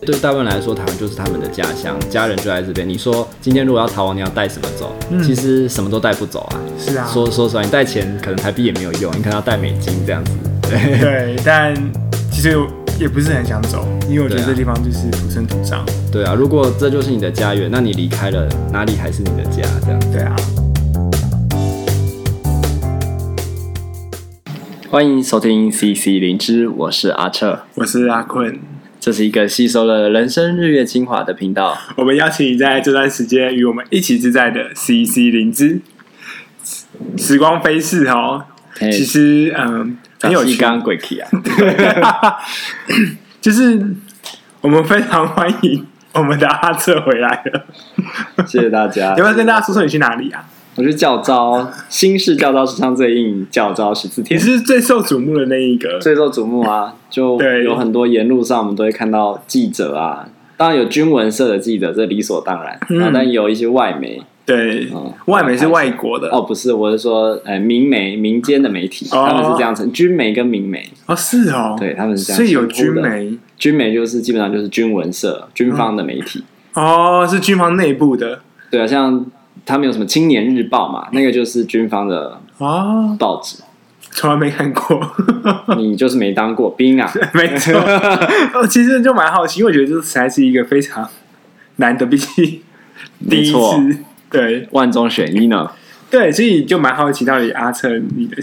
对大部分人来说，台湾就是他们的家乡，家人就在这边。你说今天如果要逃亡，你要带什么走？嗯、其实什么都带不走啊。是啊，说说实话，你带钱可能台币也没有用，你可能要带美金这样子。对，对，但其实也不是很想走，因为我觉得这地方就是土生土长。对啊，如果这就是你的家园，那你离开了，哪里还是你的家？这样。对啊。欢迎收听 CC 灵芝，我是阿彻，我是阿坤。这是一个吸收了人生日月精华的频道。我们邀请你在这段时间与我们一起自在的 CC 灵芝。时光飞逝哦，其实嗯，很有趣。刚鬼气啊，就是我们非常欢迎我们的阿策回来了。谢谢大家。要不要跟大家说说你去哪里啊？我是教招，新式教招史上最硬教招十四天，你是最受瞩目的那一个，最受瞩目啊！就有很多沿路上我们都会看到记者啊，当然有军文社的记者，这理所当然。嗯、但有一些外媒，对，嗯、外媒是外国的。哦，不是，我是说，呃，民媒、民间的媒体，哦、他们是这样称，军媒跟民媒。哦，是哦，对，他们是这样，所以有军媒，军媒就是基本上就是军文社、军方的媒体，哦，是军方内部的，对啊，像。他们有什么《青年日报》嘛？那个就是军方的啊报纸，从来没看过。你就是没当过兵啊？没错。哦，其实就蛮好奇，因为我觉得这实在是一个非常难得，毕竟第一次，对，万中选一呢。对，所以就蛮好奇，到底阿彻你的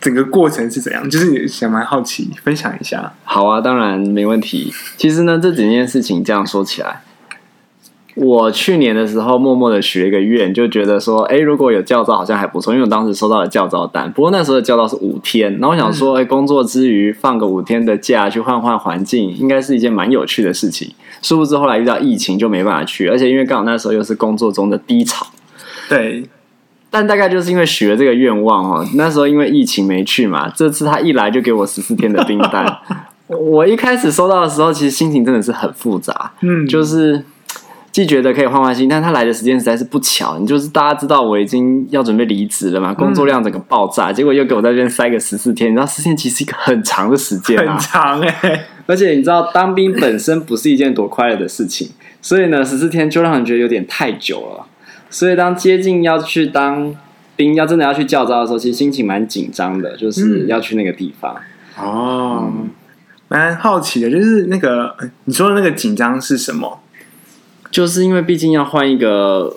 整个过程是怎样？就是想蛮好奇，分享一下。好啊，当然没问题。其实呢，这几件事情这样说起来。我去年的时候默默的许了一个愿，就觉得说，哎，如果有教招好像还不错，因为我当时收到了教招单。不过那时候的教招是五天，然后我想说，哎，工作之余放个五天的假去换换环境，应该是一件蛮有趣的事情。殊不知后来遇到疫情就没办法去，而且因为刚好那时候又是工作中的低潮。对，但大概就是因为许了这个愿望哦，那时候因为疫情没去嘛，这次他一来就给我十四天的兵单。我一开始收到的时候，其实心情真的是很复杂，嗯，就是。既觉得可以换换心，但他来的时间实在是不巧。你就是大家知道我已经要准备离职了嘛，工作量整个爆炸，嗯、结果又给我在这边塞个十四天。你知道十四天其实是一个很长的时间啊，很长哎、欸。而且你知道当兵本身不是一件多快乐的事情，所以呢十四天就让人觉得有点太久了。所以当接近要去当兵，要真的要去教招的时候，其实心情蛮紧张的，就是要去那个地方。嗯、哦，蛮好奇的，就是那个你说的那个紧张是什么？就是因为毕竟要换一个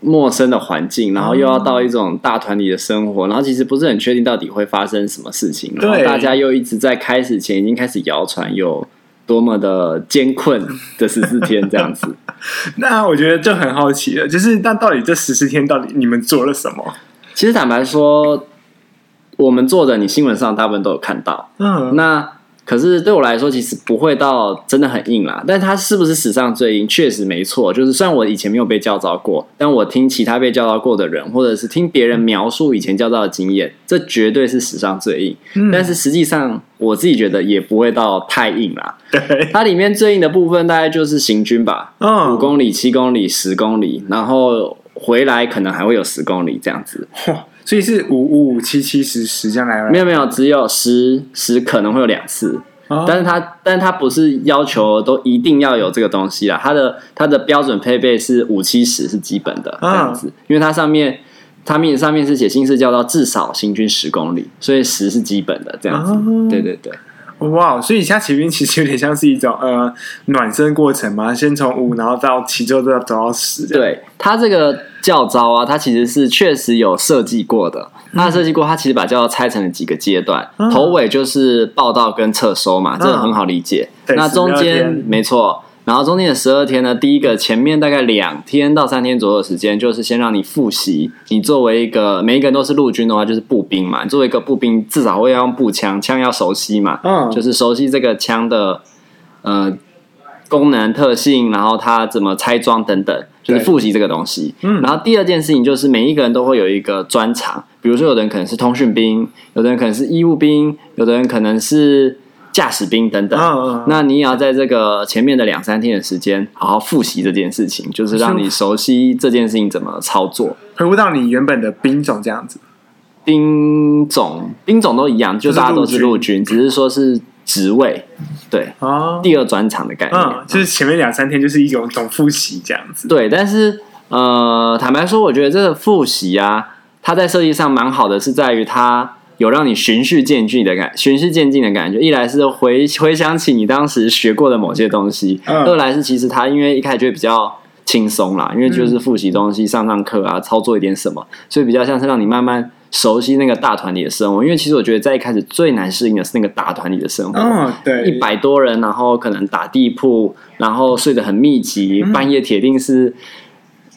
陌生的环境，然后又要到一种大团体的生活，然后其实不是很确定到底会发生什么事情，然后大家又一直在开始前已经开始谣传有多么的艰困的十四天这样子。那我觉得就很好奇了，就是那到底这十四天到底你们做了什么？其实坦白说，我们做的你新闻上大部分都有看到，嗯，那。可是对我来说，其实不会到真的很硬啦。但它是不是史上最硬？确实没错。就是虽然我以前没有被教召过，但我听其他被教召过的人，或者是听别人描述以前教召的经验，这绝对是史上最硬。嗯、但是实际上，我自己觉得也不会到太硬啦。对，它里面最硬的部分大概就是行军吧，五公里、七公里、十公里，然后回来可能还会有十公里这样子。所以是五五五七七十十这样来，没有没有，只有十十可能会有两次，哦、但是它但是它不是要求都一定要有这个东西啦，它的它的标准配备是五七十是基本的这样子，哦、因为它上面它面上面是写新式教召至少行军十公里，所以十是基本的这样子，哦、对对对。哇，所以现在骑兵其实有点像是一种呃暖身过程嘛，先从五，然后到七，之后再走到十。对，它这个教招啊，它其实是确实有设计过的。那设计过，它其实把教招拆成了几个阶段，嗯、头尾就是报道跟撤收嘛，这个很好理解。嗯、那中间没错。然后中间的十二天呢，第一个前面大概两天到三天左右的时间，就是先让你复习。你作为一个每一个人都是陆军的话，就是步兵嘛。作为一个步兵，至少会要用步枪，枪要熟悉嘛。嗯，就是熟悉这个枪的呃功能特性，然后它怎么拆装等等，就是复习这个东西。嗯，然后第二件事情就是每一个人都会有一个专长，比如说有的人可能是通讯兵，有的人可能是医务兵，有的人可能是。驾驶兵等等，那你也要在这个前面的两三天的时间，好好复习这件事情，就是让你熟悉这件事情怎么操作，回不到你原本的兵种这样子。兵种兵种都一样，就大家都是陆军，只是说是职位，对，哦，第二专场的概念，嗯，就是前面两三天就是一种总复习这样子。对，但是呃，坦白说，我觉得这个复习啊，它在设计上蛮好的，是在于它有让你循序渐进的感，循序渐进的感觉。一来是回回想起你当时学过的某些东西，嗯，二来是其实它因为一开始就会比较轻松啦，因为就是复习东西，上上课啊，操作一点什么，所以比较像是让你慢慢。熟悉那个大团体的生活，因为其实我觉得在一开始最难适应的是那个大团体的生活。一百多人，然后可能打地铺，然后睡得很密集，嗯、半夜铁定是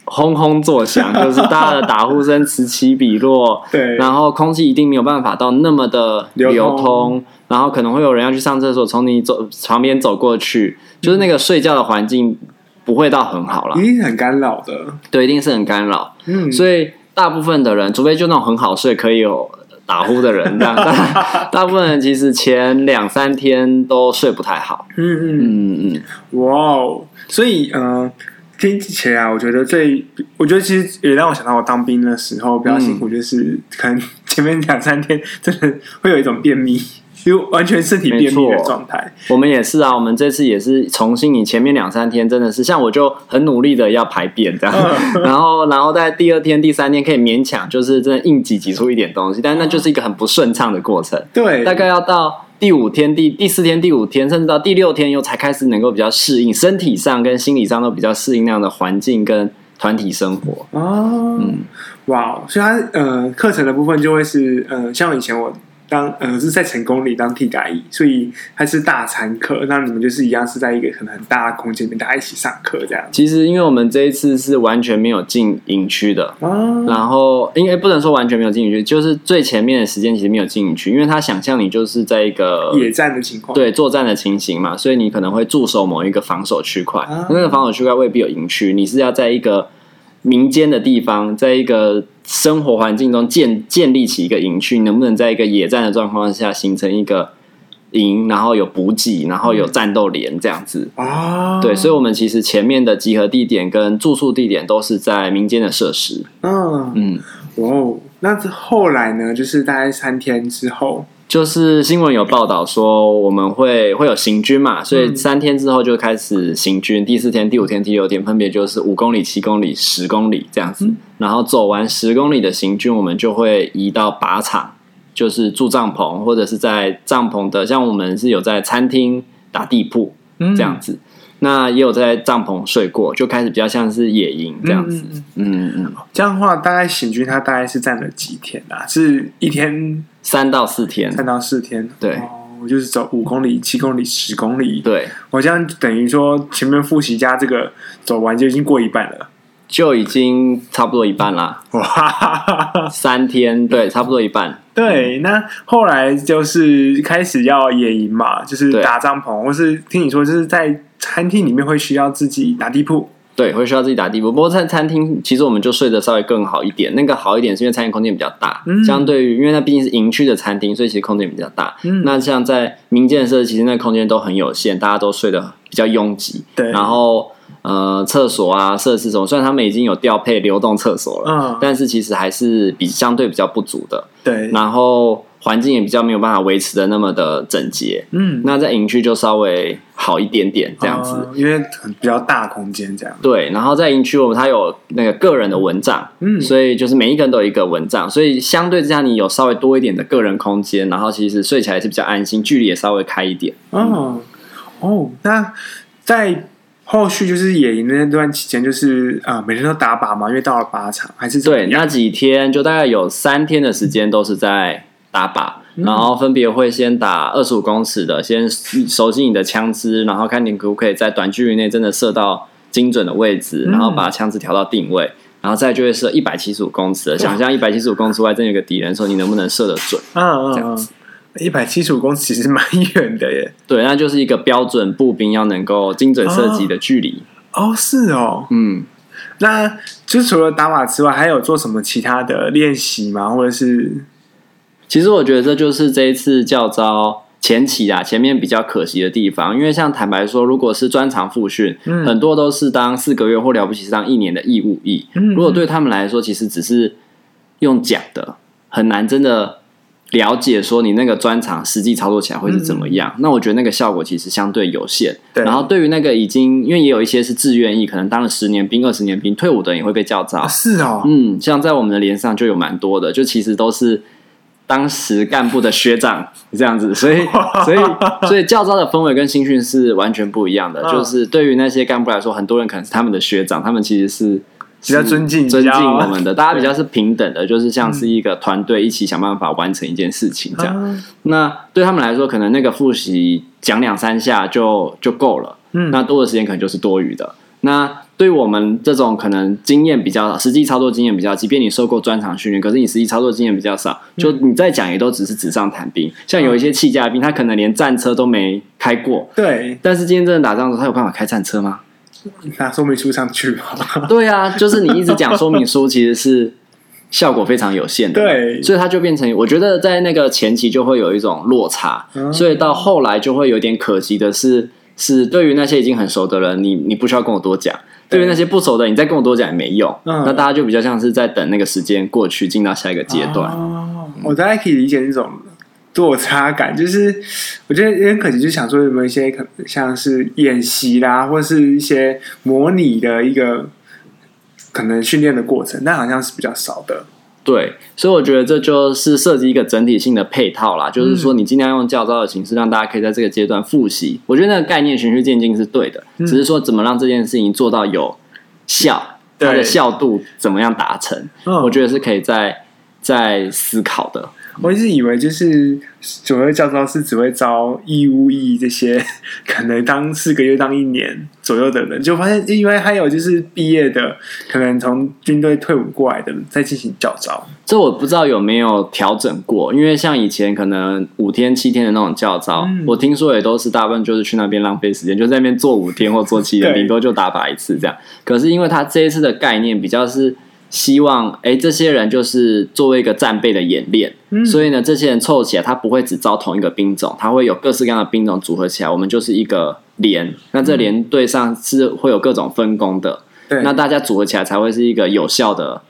轰轰作响，就是大家的打呼声此起彼落。对，然后空气一定没有办法到那么的流通，流通，然后可能会有人要去上厕所，从你走旁边走过去，就是那个睡觉的环境不会到很好了，一定很干扰的。对，一定是很干扰。嗯，所以。大部分的人，除非就那种很好睡、可以有打呼的人，这样，大部分人其实前两三天都睡不太好。嗯嗯嗯嗯，哇哦！所以，嗯、呃，听起来我觉得最，我觉得其实也让我想到我当兵的时候比较辛苦，就是可能前面两三天真的会有一种便秘。就完全身体便秘的状态，我们也是啊。我们这次也是重新，你前面两三天真的是像我就很努力的要排便这样，嗯、然后然后在第二天、第三天可以勉强，就是真的硬挤挤出一点东西，但那就是一个很不顺畅的过程。对，大概要到第五天、第第四天、第五天，甚至到第六天，又才开始能够比较适应，身体上跟心理上都比较适应那样的环境跟团体生活。哦，嗯，哇，所以它呃课程的部分就会是呃像以前我。当呃是在成功里当替代役，所以还是大餐课。那你们就是一样是在一个可能很大的空间里面，大家一起上课这样。其实因为我们这一次是完全没有进营区的，哦、然后因为不能说完全没有进营区，就是最前面的时间其实没有进营区，因为他想象你就是在一个野战的情况，对作战的情形嘛，所以你可能会驻守某一个防守区块，啊、那个防守区块未必有营区，你是要在一个。民间的地方，在一个生活环境中建建立起一个营区，能不能在一个野战的状况下形成一个营，然后有补给，然后有战斗连这样子啊？对，所以，我们其实前面的集合地点跟住宿地点都是在民间的设施。嗯嗯，哦，那后来呢？就是大概三天之后。就是新闻有报道说我们会会有行军嘛，所以三天之后就开始行军。第四天、第五天、第六天分别就是五公里、七公里、十公里这样子。然后走完十公里的行军，我们就会移到靶场，就是住帐篷或者是在帐篷的，像我们是有在餐厅打地铺这样子。那也有在帐篷睡过，就开始比较像是野营这样子。嗯嗯，嗯，这样的话，大概行军它大概是占了几天啊？是一天三到四天，三到四天。对，哦，我就是走五公里、七公里、十公里。对，我这样等于说前面复习加这个走完就已经过一半了，就已经差不多一半啦。哇，三天，对，差不多一半。对，那后来就是开始要野营嘛，就是搭帐篷，或是听你说就是在。餐厅里面会需要自己打地铺，对，会需要自己打地铺。不过在餐厅，其实我们就睡得稍微更好一点。那个好一点是因为餐厅空间比较大，嗯、相对于因为它毕竟是营区的餐厅，所以其实空间比较大。嗯、那像在民间设施，其实那空间都很有限，大家都睡得比较拥挤。对，然后呃，厕所啊，设施什么，虽然他们已经有调配流动厕所了，嗯，但是其实还是比相对比较不足的。对，然后。环境也比较没有办法维持的那么的整洁，嗯，那在营区就稍微好一点点这样子，呃、因为比较大空间这样。对，然后在营区我们它有那个个人的蚊帐，嗯，所以就是每一个人都有一个蚊帐，所以相对之下你有稍微多一点的个人空间，然后其实睡起来是比较安心，距离也稍微开一点。嗯、哦，哦，那在后续就是野营那段期间，就是啊、呃，每天都打靶嘛，因为到了靶场还是对，那几天就大概有三天的时间都是在。打靶，然后分别会先打二十五公尺的，先熟悉你的枪支，然后看你可不可以在短距离内真的射到精准的位置，然后把枪支调到定位，然后再就会射一百七十五公尺的。想象一百七十五公尺外真有个敌人的时候，你能不能射得准？嗯嗯，这样子，一百七十五公尺其实蛮远的耶。对，那就是一个标准步兵要能够精准射击的距离。哦，是哦，嗯，那就除了打靶之外，还有做什么其他的练习吗？或者是？其实我觉得这就是这一次教招前期啊，前面比较可惜的地方，因为像坦白说，如果是专长复训，嗯、很多都是当四个月或了不起是当一年的义务役。嗯、如果对他们来说，其实只是用讲的，很难真的了解说你那个专长实际操作起来会是怎么样。嗯、那我觉得那个效果其实相对有限。然后对于那个已经，因为也有一些是自愿役，可能当了十年兵、二十年兵，退伍的人也会被叫招。啊、是哦。嗯，像在我们的连上就有蛮多的，就其实都是当时干部的学长 这样子，所以 所以所以教招的氛围跟新训是完全不一样的。嗯、就是对于那些干部来说，很多人可能是他们的学长，他们其实是。比较尊敬尊敬我们的，大家比较是平等的，就是像是一个团队一起想办法完成一件事情这样。那对他们来说，可能那个复习讲两三下就就够了，嗯，那多的时间可能就是多余的。那对于我们这种可能经验比较少，实际操作经验比较，即便你受过专场训练，可是你实际操作经验比较少，就你再讲也都只是纸上谈兵。像有一些气驾兵，他可能连战车都没开过，对。但是今天真的打仗的时候，他有办法开战车吗？拿说明书上去嘛？对啊，就是你一直讲说明书，其实是效果非常有限的。对，所以它就变成，我觉得在那个前期就会有一种落差，嗯、所以到后来就会有点可惜的是，是对于那些已经很熟的人，你你不需要跟我多讲；对于那些不熟的，你再跟我多讲也没用。嗯、那大家就比较像是在等那个时间过去，进到下一个阶段。哦，我大概可以理解那种。落差感就是，我觉得有点可惜，就想说有没有一些可能像是演习啦，或是一些模拟的一个可能训练的过程，但好像是比较少的。对，所以我觉得这就是设计一个整体性的配套啦，就是说你尽量用教招的形式，让大家可以在这个阶段复习。我觉得那个概念循序渐进是对的，只是说怎么让这件事情做到有效，它的效度怎么样达成，我觉得是可以再再思考的。我一直以为就是所谓教招是只会招义务役这些可能当四个月当一年左右的人，就发现因为还有就是毕业的，可能从军队退伍过来的人在进行教招。这我不知道有没有调整过，因为像以前可能五天七天的那种教招，嗯、我听说也都是大部分就是去那边浪费时间，就在那边做五天或做七天，顶多就打靶一次这样。可是因为他这一次的概念比较是。希望哎，这些人就是作为一个战备的演练，嗯、所以呢，这些人凑起来，他不会只招同一个兵种，他会有各式各样的兵种组合起来，我们就是一个连。那这连队上是会有各种分工的，嗯，那大家组合起来才会是一个有效的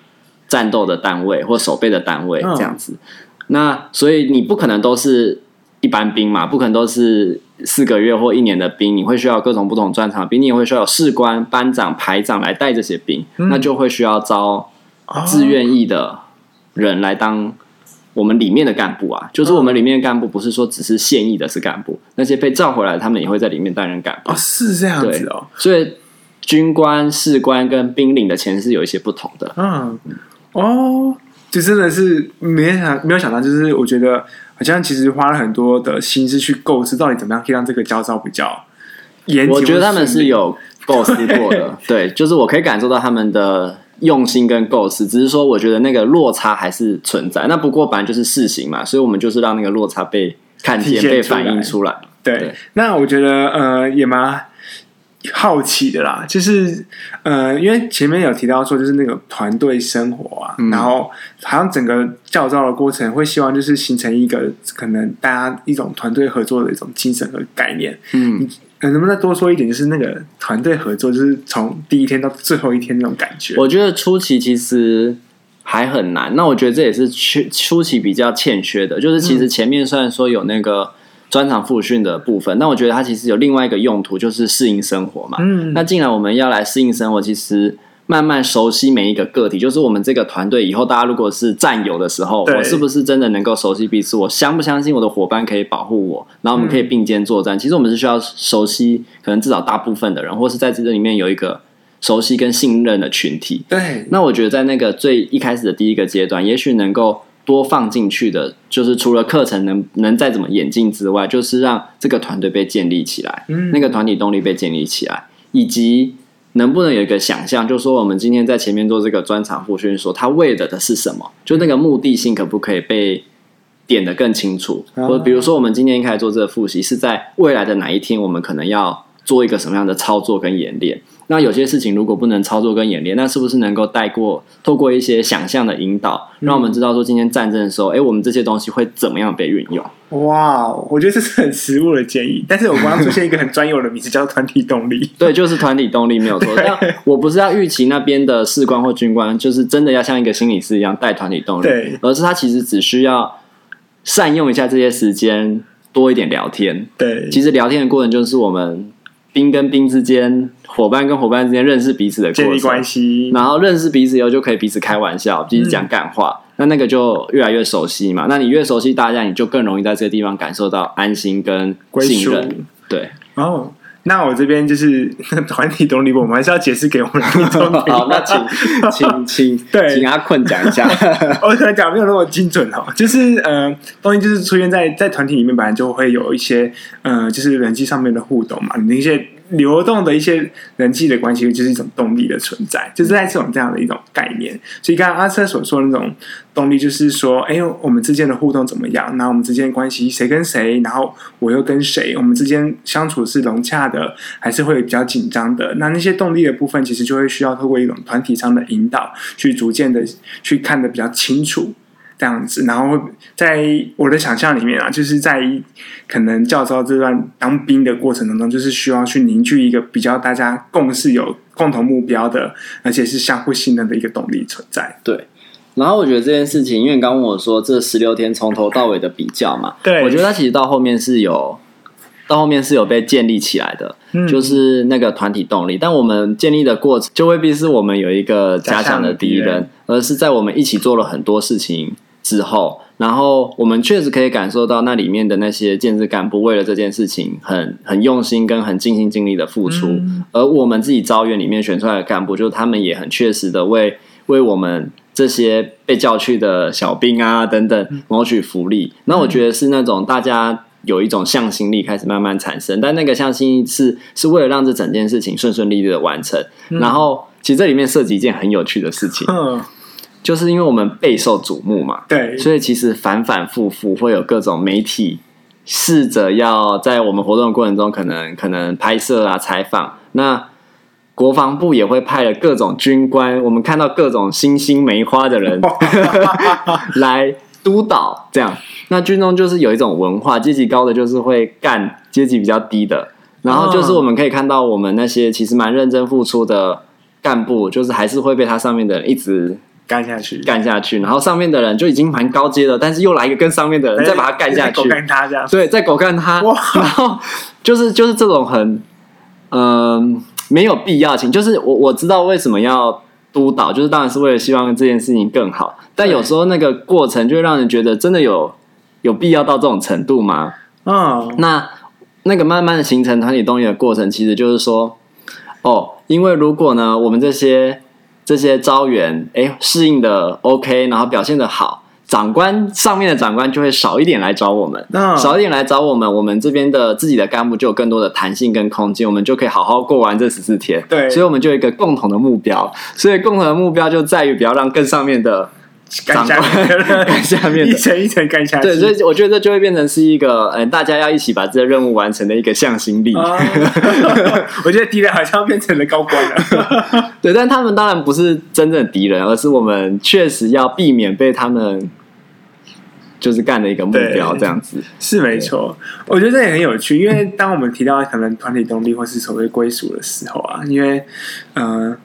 战斗的单位或守备的单位这样子。嗯、那所以你不可能都是一般兵嘛，不可能都是四个月或一年的兵，你会需要各种不同专长兵，你也会需要有士官、班长、排长来带这些兵，嗯、那就会需要招。自愿意的人来当我们里面的干部啊，就是我们里面的干部，不是说只是现役的是干部，那些被召回来，他们也会在里面担任干部。哦，是这样子哦。所以军官、士官跟兵领的钱是有一些不同的。嗯，哦，就真的是没想没有想到，就是我觉得好像其实花了很多的心思去构思，到底怎么样可以让这个焦躁比较严。我觉得他们是有构思过的，对，就是我可以感受到他们的。用心跟构思，只是说我觉得那个落差还是存在。那不过本来就是事情嘛，所以我们就是让那个落差被看见、被反映出来。对，对那我觉得呃也蛮好奇的啦，就是呃因为前面有提到说就是那个团队生活啊，嗯、然后好像整个教招的过程会希望就是形成一个可能大家一种团队合作的一种精神和概念。嗯。能不能再多说一点？就是那个团队合作，就是从第一天到最后一天那种感觉。我觉得初期其实还很难。那我觉得这也是缺初期比较欠缺的。就是其实前面虽然说有那个专场复训的部分，那、嗯、我觉得它其实有另外一个用途，就是适应生活嘛。嗯。那既然我们要来适应生活，其实。慢慢熟悉每一个个体，就是我们这个团队以后，大家如果是战友的时候，我是不是真的能够熟悉彼此？我相不相信我的伙伴可以保护我？然后我们可以并肩作战。嗯、其实我们是需要熟悉，可能至少大部分的人，或是在这里面有一个熟悉跟信任的群体。对。那我觉得在那个最一开始的第一个阶段，也许能够多放进去的，就是除了课程能能再怎么演进之外，就是让这个团队被建立起来，嗯、那个团体动力被建立起来，以及。能不能有一个想象，就是说我们今天在前面做这个专场复训，说他为了的是什么？就那个目的性可不可以被点得更清楚？或者比如说，我们今天一开始做这个复习，是在未来的哪一天，我们可能要做一个什么样的操作跟演练？那有些事情如果不能操作跟演练，那是不是能够带过透过一些想象的引导，让我们知道说今天战争的时候，哎、嗯，我们这些东西会怎么样被运用？哇，我觉得这是很实务的建议。但是我刚刚出现一个很专有的名词，叫团体动力。对，就是团体动力没有错。但我不是要预期那边的士官或军官，就是真的要像一个心理师一样带团体动力，对，而是他其实只需要善用一下这些时间，多一点聊天。对，其实聊天的过程就是我们兵跟兵之间、伙伴跟伙伴之间认识彼此的建立关系，然后认识彼此以后就可以彼此开玩笑，彼此讲干话。嗯。那那个就越来越熟悉嘛，那你越熟悉大家，你就更容易在这个地方感受到安心跟信任。对，哦，那我这边就是 团体动力，我们还是要解释给我们听众。好，那请请请，对，请阿坤讲一下。我可能讲没有那么精准哦，就是呃，东西就是出现在在团体里面，本来就会有一些呃，就是人际上面的互动嘛，你那些。流动的一些人际的关系，就是一种动力的存在，就是在这种这样的一种概念。所以，刚刚阿车所说的那种动力，就是说，哎，我们之间的互动怎么样？那我们之间的关系，谁跟谁？然后我又跟谁？我们之间相处是融洽的，还是会比较紧张的？那那些动力的部分，其实就会需要透过一种团体上的引导，去逐渐的去看得比较清楚。这样子，然后在我的想象里面啊，就是在可能教招这段当兵的过程当中，就是需要去凝聚一个比较大家共识、有共同目标的，而且是相互信任的一个动力存在。对。然后我觉得这件事情，因为你刚问我说这十六天从头到尾的比较嘛，对，我觉得它其实到后面是有，到后面是有被建立起来的，嗯，就是那个团体动力。但我们建立的过程，就未必是我们有一个假想的敌人，而是在我们一起做了很多事情。之后，然后我们确实可以感受到那里面的那些建制干部为了这件事情很很用心跟很尽心尽力的付出，嗯、而我们自己招员里面选出来的干部，就是他们也很确实的为为我们这些被叫去的小兵啊等等谋取福利。嗯、那我觉得是那种大家有一种向心力开始慢慢产生，但那个向心力是是为了让这整件事情顺顺利利的完成。嗯、然后，其实这里面涉及一件很有趣的事情。嗯就是因为我们备受瞩目嘛，对，所以其实反反复复会有各种媒体试着要在我们活动的过程中，可能可能拍摄啊、采访。那国防部也会派了各种军官，我们看到各种星星梅花的人 来督导。这样，那军中就是有一种文化，阶级高的就是会干阶级比较低的，然后就是我们可以看到，我们那些其实蛮认真付出的干部，就是还是会被他上面的人一直。干下去，干下去，然后上面的人就已经蛮高阶了，但是又来一个跟上面的人再把他干下去，狗干他这样，对，再狗干他，哇。然后就是就是这种很嗯、呃、没有必要性，就是我我知道为什么要督导，就是当然是为了希望这件事情更好，但有时候那个过程就会让人觉得真的有有必要到这种程度吗？嗯，那那个慢慢的形成团体动力的过程，其实就是说，哦，因为如果呢，我们这些。这些招员哎，适应的 OK，然后表现的好，长官上面的长官就会少一点来找我们，oh. 少一点来找我们，我们这边的自己的干部就有更多的弹性跟空间，我们就可以好好过完这十四天。对，所以我们就有一个共同的目标，所以共同的目标就在于不要让更上面的。干下面，干下面，一层一层干下去。对，所以我觉得这就会变成是一个，嗯，大家要一起把这个任务完成的一个向心力。啊、我觉得敌人好像变成了高官了。对，但他们当然不是真正的敌人，而是我们确实要避免被他们就是干的一个目标，这样子是没错。我觉得这也很有趣，因为当我们提到可能团体动力或是所谓归属的时候啊，因为嗯。呃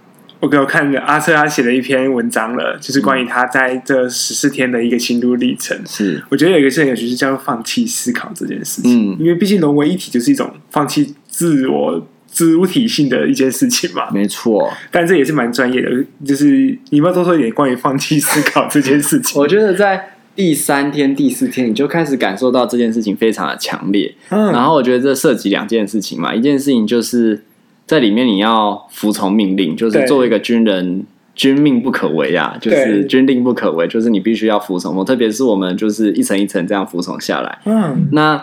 我给我看着阿瑟他写了一篇文章了，就是关于他在这十四天的一个心路历程。是，我觉得有一个事情，就是叫做放弃思考这件事情。嗯，因为毕竟融为一体就是一种放弃自我、自主体性的一件事情嘛。没错，但这也是蛮专业的。就是你要多说一点关于放弃思考这件事情。我觉得在第三天、第四天，你就开始感受到这件事情非常的强烈。嗯，然后我觉得这涉及两件事情嘛，一件事情就是。在里面你要服从命令，就是作为一个军人，对军命不可违啊，就是军令不可违，就是你必须要服从。特别是我们就是一层一层这样服从下来。嗯，那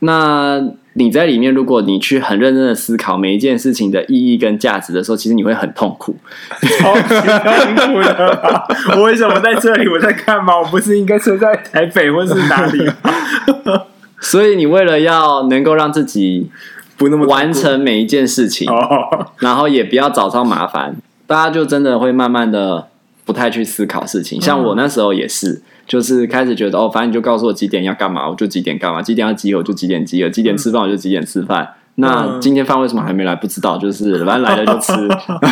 那你在里面，如果你去很认真的思考每一件事情的意义跟价值的时候，其实你会很痛苦，超级痛苦的。我为什么在这里？我在干嘛？我不是应该是在台北或是哪里？所以你为了要能够让自己。不那么完成每一件事情，哦、然后也不要找上麻烦，大家就真的会慢慢的不太去思考事情。像我那时候也是，就是开始觉得哦，反正你就告诉我几点要干嘛，我就几点干嘛；几点要集合，我就几点集合；几点吃饭，我就几点吃饭。那今天饭为什么还没来？不知道，就是反正来了就吃。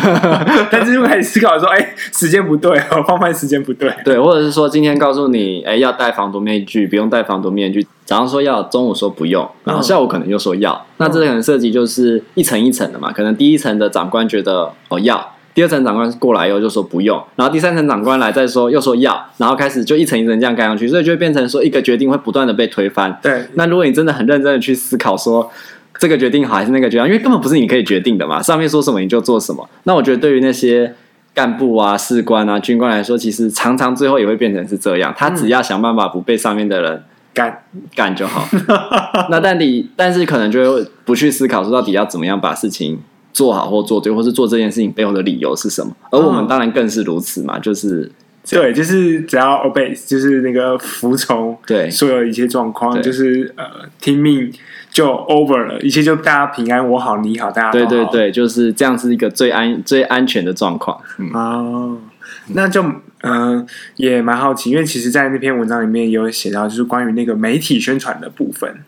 但是又开始思考说，哎、欸，时间不对哦，放饭时间不对。对，或者是说今天告诉你，哎、欸，要戴防毒面具，不用戴防毒面具。早上说要，中午说不用，然后下午可能又说要。嗯、那这可能涉及就是一层一层的嘛。可能第一层的长官觉得哦要，第二层长官过来以后就说不用，然后第三层长官来再说又说要，然后开始就一层一层这样盖上去，所以就会变成说一个决定会不断的被推翻。对，那如果你真的很认真的去思考说。这个决定好还是那个决定？因为根本不是你可以决定的嘛，上面说什么你就做什么。那我觉得对于那些干部啊、士官啊、军官来说，其实常常最后也会变成是这样。他只要想办法不被上面的人干干就好。那但你但是可能就会不去思考说到底要怎么样把事情做好或做对，或是做这件事情背后的理由是什么。而我们当然更是如此嘛，就是对，就是只要 obey，就是那个服从，对所有一切状况，就是呃听命。就 over 了，一切就大家平安，我好你好，大家好。对对对，就是这样，是一个最安最安全的状况。嗯、哦，那就嗯、呃、也蛮好奇，因为其实，在那篇文章里面也有写到，就是关于那个媒体宣传的部分。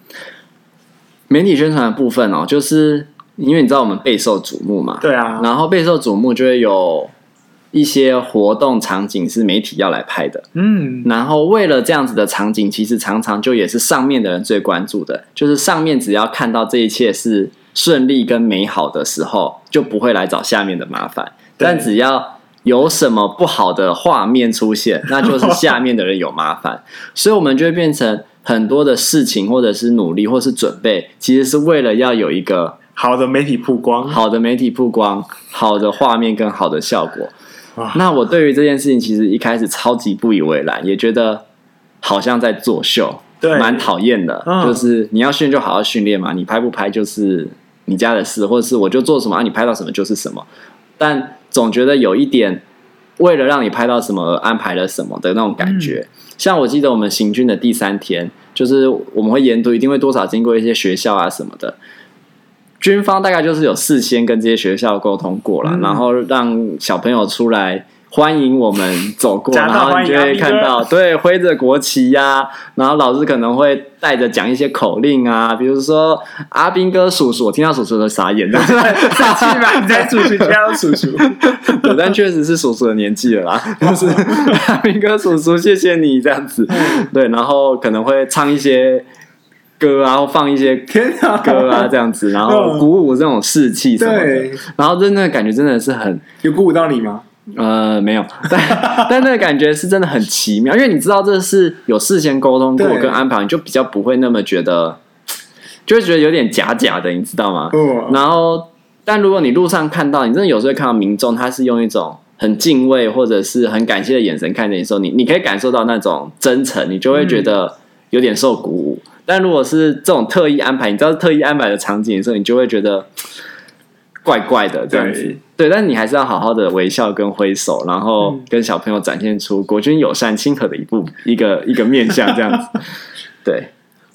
媒体宣传的部分哦，就是因为你知道我们备受瞩目嘛，对啊，然后备受瞩目就会有。一些活动场景是媒体要来拍的，嗯，然后为了这样子的场景，其实常常就也是上面的人最关注的，就是上面只要看到这一切是顺利跟美好的时候，就不会来找下面的麻烦。但只要有什么不好的画面出现，那就是下面的人有麻烦。所以，我们就会变成很多的事情，或者是努力，或是准备，其实是为了要有一个好的媒体曝光，好的媒体曝光，好的画面跟好的效果。那我对于这件事情，其实一开始超级不以为然，也觉得好像在作秀，对，蛮讨厌的。嗯、就是你要训练就好好训练嘛，你拍不拍就是你家的事，或者是我就做什么，啊、你拍到什么就是什么。但总觉得有一点为了让你拍到什么而安排了什么的那种感觉。嗯、像我记得我们行军的第三天，就是我们会沿途一定会多少经过一些学校啊什么的。军方大概就是有事先跟这些学校沟通过了，嗯、然后让小朋友出来欢迎我们走过，然后你就会看到，对，挥着国旗呀、啊，然后老师可能会带着讲一些口令啊，比如说阿兵哥叔叔，我听到叔叔都傻眼了，生气吗？你在叔叔家叔叔，对，但确实是叔叔的年纪了啦，就是阿兵哥叔叔，谢谢你这样子，对，然后可能会唱一些。歌啊，然后放一些歌啊，这样子，然后鼓舞这种士气什么的。对，然后真的感觉真的是很有鼓舞到你吗？呃，没有，但但那个感觉是真的很奇妙，因为你知道这是有事先沟通过跟安排，你就比较不会那么觉得，就会觉得有点假假的，你知道吗？然后，但如果你路上看到，你真的有时候看到民众，他是用一种很敬畏或者是很感谢的眼神看着你的时候，你你可以感受到那种真诚，你就会觉得有点受鼓舞。但如果是这种特意安排，你知道特意安排的场景的时候，你就会觉得怪怪的这样子。对，对，但你还是要好好的微笑跟挥手，然后跟小朋友展现出国军友善亲和的一部一个一个面向这样子。对，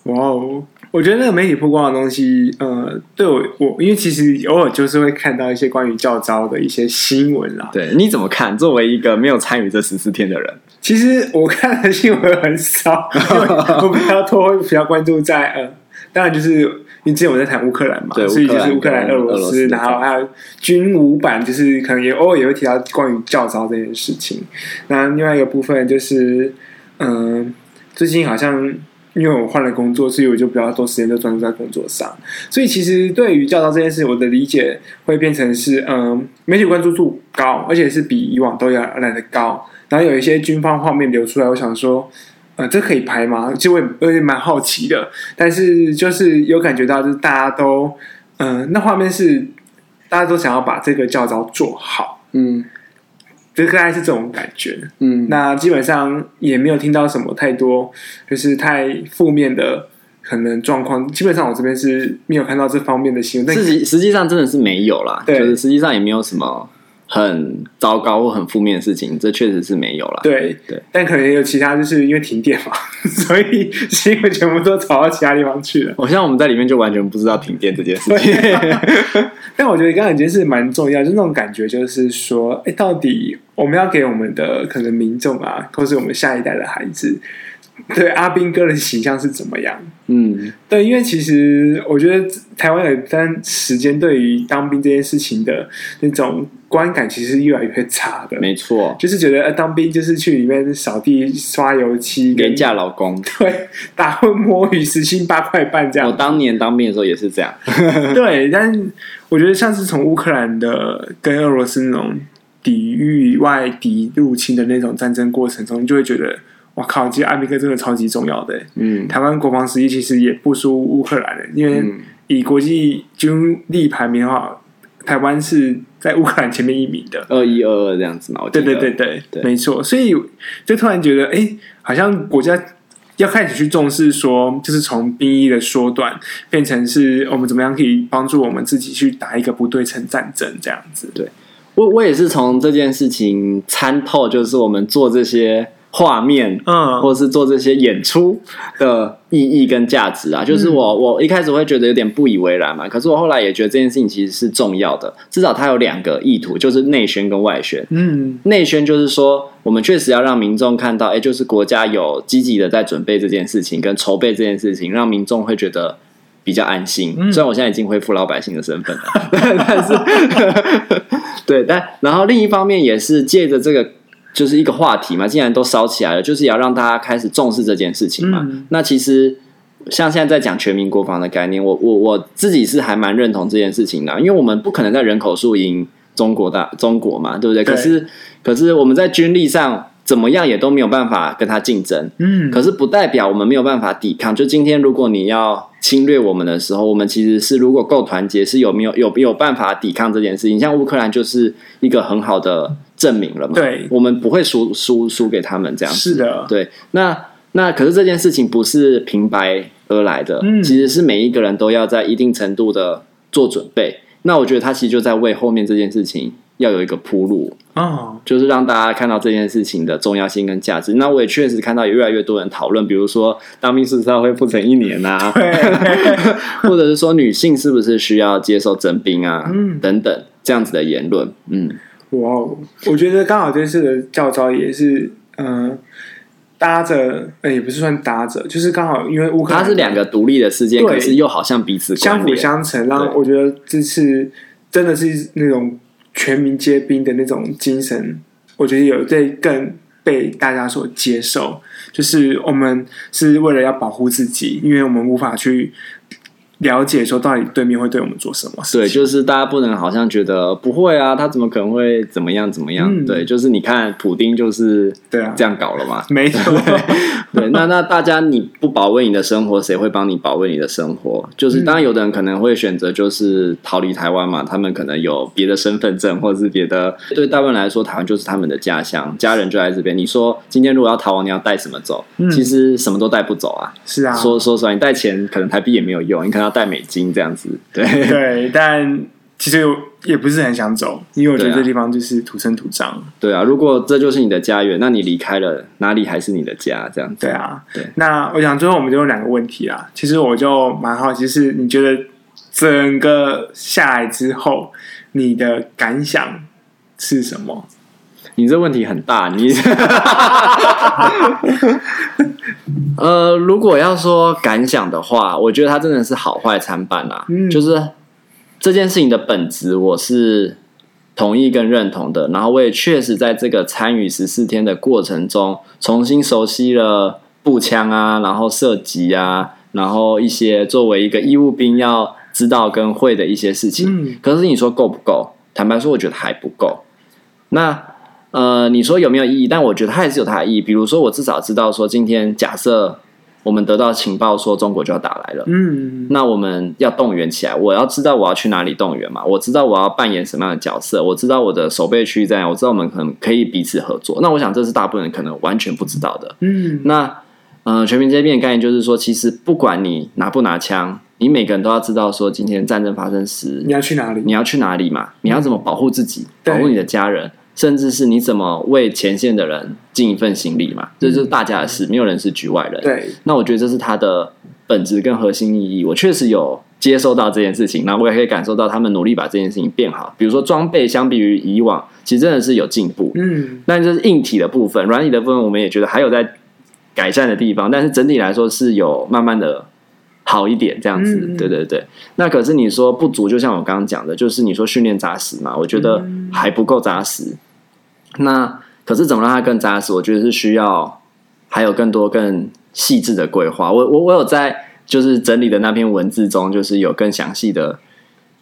哇哦。我觉得那个媒体曝光的东西，呃，对我我，因为其实偶尔就是会看到一些关于教招的一些新闻啦。对，你怎么看？作为一个没有参与这十四天的人，其实我看的新闻很少，我比较多比较关注在呃，当然就是因为之前我在谈乌克兰嘛，对所以就是乌克兰、俄罗斯，然后还有军武版，就是可能也偶尔也会提到关于教招这件事情。那另外一个部分就是，嗯、呃，最近好像。因为我换了工作，所以我就比较多时间都专注在工作上。所以其实对于教招这件事，我的理解会变成是，嗯，媒体关注度高，而且是比以往都要来的高。然后有一些军方画面流出来，我想说，呃，这可以拍吗？其实我也我也蛮好奇的。但是就是有感觉到，就是大家都，嗯、呃，那画面是大家都想要把这个教招做好，嗯。就大概是这种感觉，嗯，那基本上也没有听到什么太多，就是太负面的可能状况。基本上我这边是没有看到这方面的新闻，但实际实际上真的是没有啦，对，就是实际上也没有什么。很糟糕或很负面的事情，这确实是没有了。对对，但可能也有其他，就是因为停电嘛，所以新闻全部都跑到其他地方去了。好像我们在里面就完全不知道停电这件事情。但我觉得刚刚一件事蛮重要，就那种感觉，就是说，哎、欸，到底我们要给我们的可能民众啊，或是我们下一代的孩子，对阿兵哥的形象是怎么样？嗯，对，因为其实我觉得台湾有一段时间对于当兵这件事情的那种观感，其实是越来越差的。没错，就是觉得呃，当兵就是去里面扫地、刷油漆、廉价劳工，对，打混摸鱼，时薪八块半这样。我当年当兵的时候也是这样。对，但我觉得像是从乌克兰的跟俄罗斯那种抵御外敌入侵的那种战争过程中，你就会觉得。我靠！其实阿兵哥真的超级重要的。嗯，台湾国防实力其实也不输乌克兰的，因为以国际军力排名的话，台湾是在乌克兰前面一名的，二一二二这样子嘛。对对对对，对没错。所以就突然觉得，哎，好像国家要开始去重视说，就是从兵役的缩短变成是我们怎么样可以帮助我们自己去打一个不对称战争这样子。对，我我也是从这件事情参透，就是我们做这些。画面，嗯，或是做这些演出的意义跟价值啊，就是我我一开始会觉得有点不以为然嘛，可是我后来也觉得这件事情其实是重要的，至少它有两个意图，就是内宣跟外宣。嗯，内宣就是说，我们确实要让民众看到，哎，就是国家有积极的在准备这件事情，跟筹备这件事情，让民众会觉得比较安心。虽然我现在已经恢复老百姓的身份了，但是，对，但然后另一方面也是借着这个。就是一个话题嘛，既然都烧起来了，就是也要让大家开始重视这件事情嘛。嗯、那其实像现在在讲全民国防的概念，我我我自己是还蛮认同这件事情的，因为我们不可能在人口数赢中国的中国嘛，对不对？对，可是可是我们在军力上怎么样也都没有办法跟他竞争，嗯。可是不代表我们没有办法抵抗。就今天如果你要侵略我们的时候，我们其实是如果够团结，是有没有有有办法抵抗这件事情？像乌克兰就是一个很好的。证明了嘛？对，我们不会输输输给他们这样子。是的，对。那那可是这件事情不是平白而来的，嗯，其实是每一个人都要在一定程度的做准备。那我觉得他其实就在为后面这件事情要有一个铺路哦，就是让大家看到这件事情的重要性跟价值。那我也确实看到有越来越多人讨论，比如说当兵是不是要恢复成一年啊？或者是说女性是不是需要接受征兵啊？嗯，等等这样子的言论，嗯。哇哦！我觉得刚好这次的教招也是，嗯、呃，搭着，呃，也不是算搭着，就是刚好因为乌克兰，它是两个独立的事件，可是又好像彼此相辅相成，让我觉得这次真的是那种全民皆兵的那种精神，我觉得有在更被大家所接受，就是我们是为了要保护自己，因为我们无法去。了解说到底对面会对我们做什么？对，就是大家不能好像觉得不会啊，他怎么可能会怎么样怎么样？嗯、对，就是你看普丁就是对啊这样搞了嘛，没错。对，那那大家你不保卫你的生活，谁会帮你保卫你的生活？就是当然有的人可能会选择就是逃离台湾嘛，他们可能有别的身份证或者是别的。对大部分人来说，台湾就是他们的家乡，家人就在这边。你说今天如果要逃亡，你要带什么走？嗯、其实什么都带不走啊。是啊，说说实话，你带钱可能台币也没有用，你可能。带美金这样子，对对，但其实也不是很想走，因为我觉得这地方就是土生土长。对啊，如果这就是你的家园，那你离开了哪里还是你的家？这样子。对啊，对。那我想最后我们就有两个问题啦，其实我就蛮好奇，是你觉得整个下来之后，你的感想是什么？你这问题很大，你 呃，如果要说感想的话，我觉得他真的是好坏参半啦。嗯，就是这件事情的本质，我是同意跟认同的。然后我也确实在这个参与十四天的过程中，重新熟悉了步枪啊，然后射击啊，然后一些作为一个义务兵要知道跟会的一些事情。嗯，可是你说够不够？坦白说，我觉得还不够。那呃，你说有没有意义？但我觉得它还是有它的意义。比如说，我至少知道说，今天假设我们得到情报说中国就要打来了，嗯，那我们要动员起来。我要知道我要去哪里动员嘛？我知道我要扮演什么样的角色？我知道我的守备区在哪？我知道我们可能可以彼此合作。那我想这是大部分人可能完全不知道的。嗯，那呃，全民皆兵的概念就是说，其实不管你拿不拿枪，你每个人都要知道说，今天战争发生时你要去哪里？你要去哪里嘛？你要怎么保护自己？保护你的家人？甚至是你怎么为前线的人尽一份心力嘛？这就是大家的事，没有人是局外人。对，那我觉得这是他的本质跟核心意义。我确实有接收到这件事情，那我也可以感受到他们努力把这件事情变好。比如说装备相比于以往，其实真的是有进步。嗯，那这是硬体的部分，软体的部分我们也觉得还有在改善的地方。但是整体来说是有慢慢的好一点这样子，嗯、对对对。那可是你说不足，就像我刚刚讲的，就是你说训练扎实嘛，我觉得还不够扎实。嗯、那可是怎么让它更扎实？我觉得是需要还有更多更细致的规划。我我我有在就是整理的那篇文字中，就是有更详细的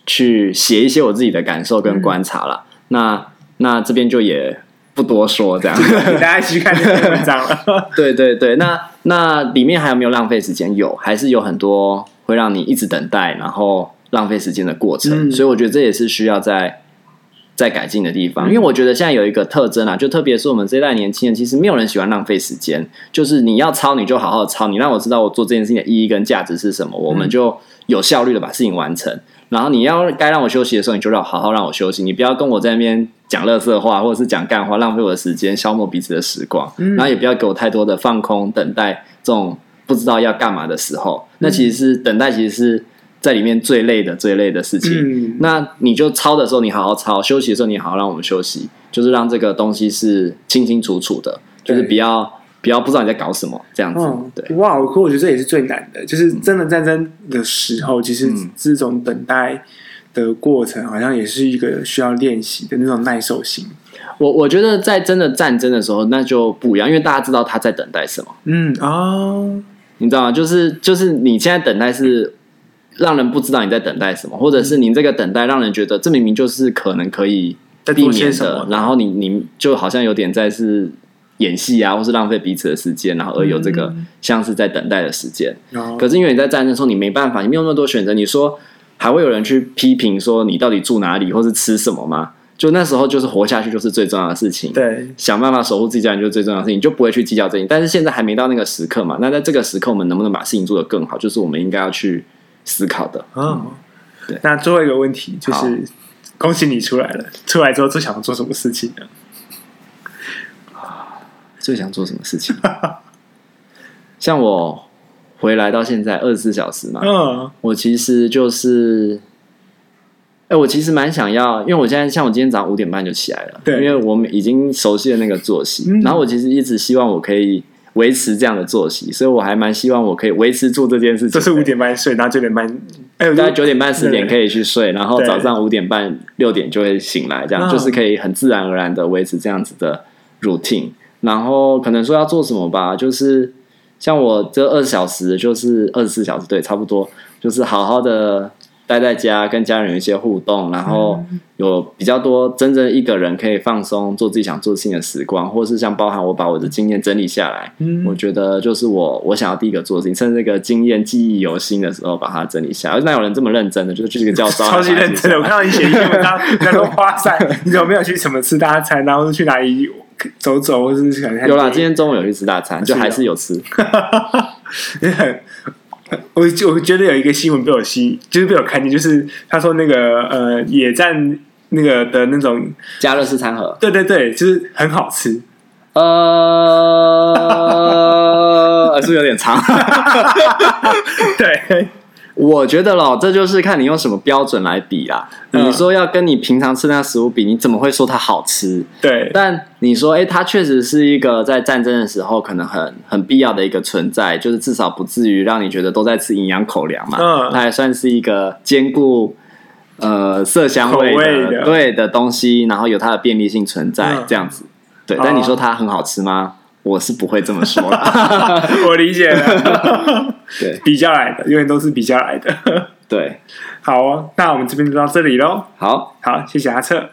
去写一些我自己的感受跟观察了。嗯、那那这边就也。不多说，这样 大家去看这篇文章了。对对对，那那里面还有没有浪费时间？有，还是有很多会让你一直等待，然后浪费时间的过程。嗯、所以我觉得这也是需要在在改进的地方。嗯、因为我觉得现在有一个特征啊，就特别是我们这一代年轻人，其实没有人喜欢浪费时间。就是你要抄，你就好好抄，你让我知道我做这件事情的意义跟价值是什么，我们就有效率的把事情完成。然后你要该让我休息的时候，你就让好好让我休息，你不要跟我在那边讲乐色话，或者是讲干话，浪费我的时间，消磨彼此的时光。嗯、然后也不要给我太多的放空、等待这种不知道要干嘛的时候。嗯、那其实是等待，其实是在里面最累的、最累的事情。嗯、那你就抄的时候，你好好抄；休息的时候，你好好让我们休息，就是让这个东西是清清楚楚的，就是比较。比较不知道你在搞什么这样子，哦、对，哇！可我觉得这也是最难的，就是真的战争的时候，嗯、其实这种等待的过程，好像也是一个需要练习的那种耐受性。我我觉得在真的战争的时候，那就不一样，因为大家知道他在等待什么。嗯哦，你知道吗？就是就是你现在等待是让人不知道你在等待什么，或者是你这个等待让人觉得这明明就是可能可以避免的，然后你你就好像有点在是。演戏啊，或是浪费彼此的时间，然后而有这个像是在等待的时间。嗯、可是因为你在战争的时候，你没办法，你没有那么多选择。你说还会有人去批评说你到底住哪里，或是吃什么吗？就那时候就是活下去就是最重要的事情。对，想办法守护自己家人就是最重要的事情，你就不会去计较这些。但是现在还没到那个时刻嘛。那在这个时刻，我们能不能把事情做得更好，就是我们应该要去思考的。嗯，对。那最后一个问题就是，恭喜你出来了。出来之后最想做什么事情呢？最想做什么事情？像我回来到现在二十四小时嘛，嗯，我其实就是，哎、欸，我其实蛮想要，因为我现在像我今天早上五点半就起来了，对，因为我们已经熟悉了那个作息，嗯、然后我其实一直希望我可以维持这样的作息，所以我还蛮希望我可以维持住这件事情。就是五点半睡，然后九点半，哎，大概九点半十点可以去睡，然后早上五点半六点就会醒来，这样就是可以很自然而然的维持这样子的 routine。然后可能说要做什么吧，就是像我这二十小时，就是二十四小时，对，差不多，就是好好的待在家，跟家人有一些互动，然后有比较多真正一个人可以放松，做自己想做事情的时光，或是像包含我把我的经验整理下来，嗯，我觉得就是我我想要第一个做的事情，趁这个经验记忆犹新的时候把它整理下来。那有人这么认真的，就是去这个教 招，超级认真的。我看到你写一篇文章，他说哇塞，你有没有去什么吃大餐，然后是去哪里？走走，或是有啦。今天中午有去吃大餐，就还是有吃。我我觉得有一个新闻被我吸，就是被我看见，就是他说那个呃野战那个的那种加热式餐盒，对对对，就是很好吃。呃，是不是有点长？对。我觉得咯，这就是看你用什么标准来比啦。嗯、你说要跟你平常吃那食物比，你怎么会说它好吃？对。但你说，哎，它确实是一个在战争的时候可能很很必要的一个存在，就是至少不至于让你觉得都在吃营养口粮嘛。嗯。它还算是一个兼顾呃色香味的，味的对的东西，然后有它的便利性存在，嗯、这样子。对。但你说它很好吃吗？我是不会这么说的。我理解了。对，比较来的，永远都是比较来的。对，好哦，那我们这边就到这里喽。好，好，谢谢阿策。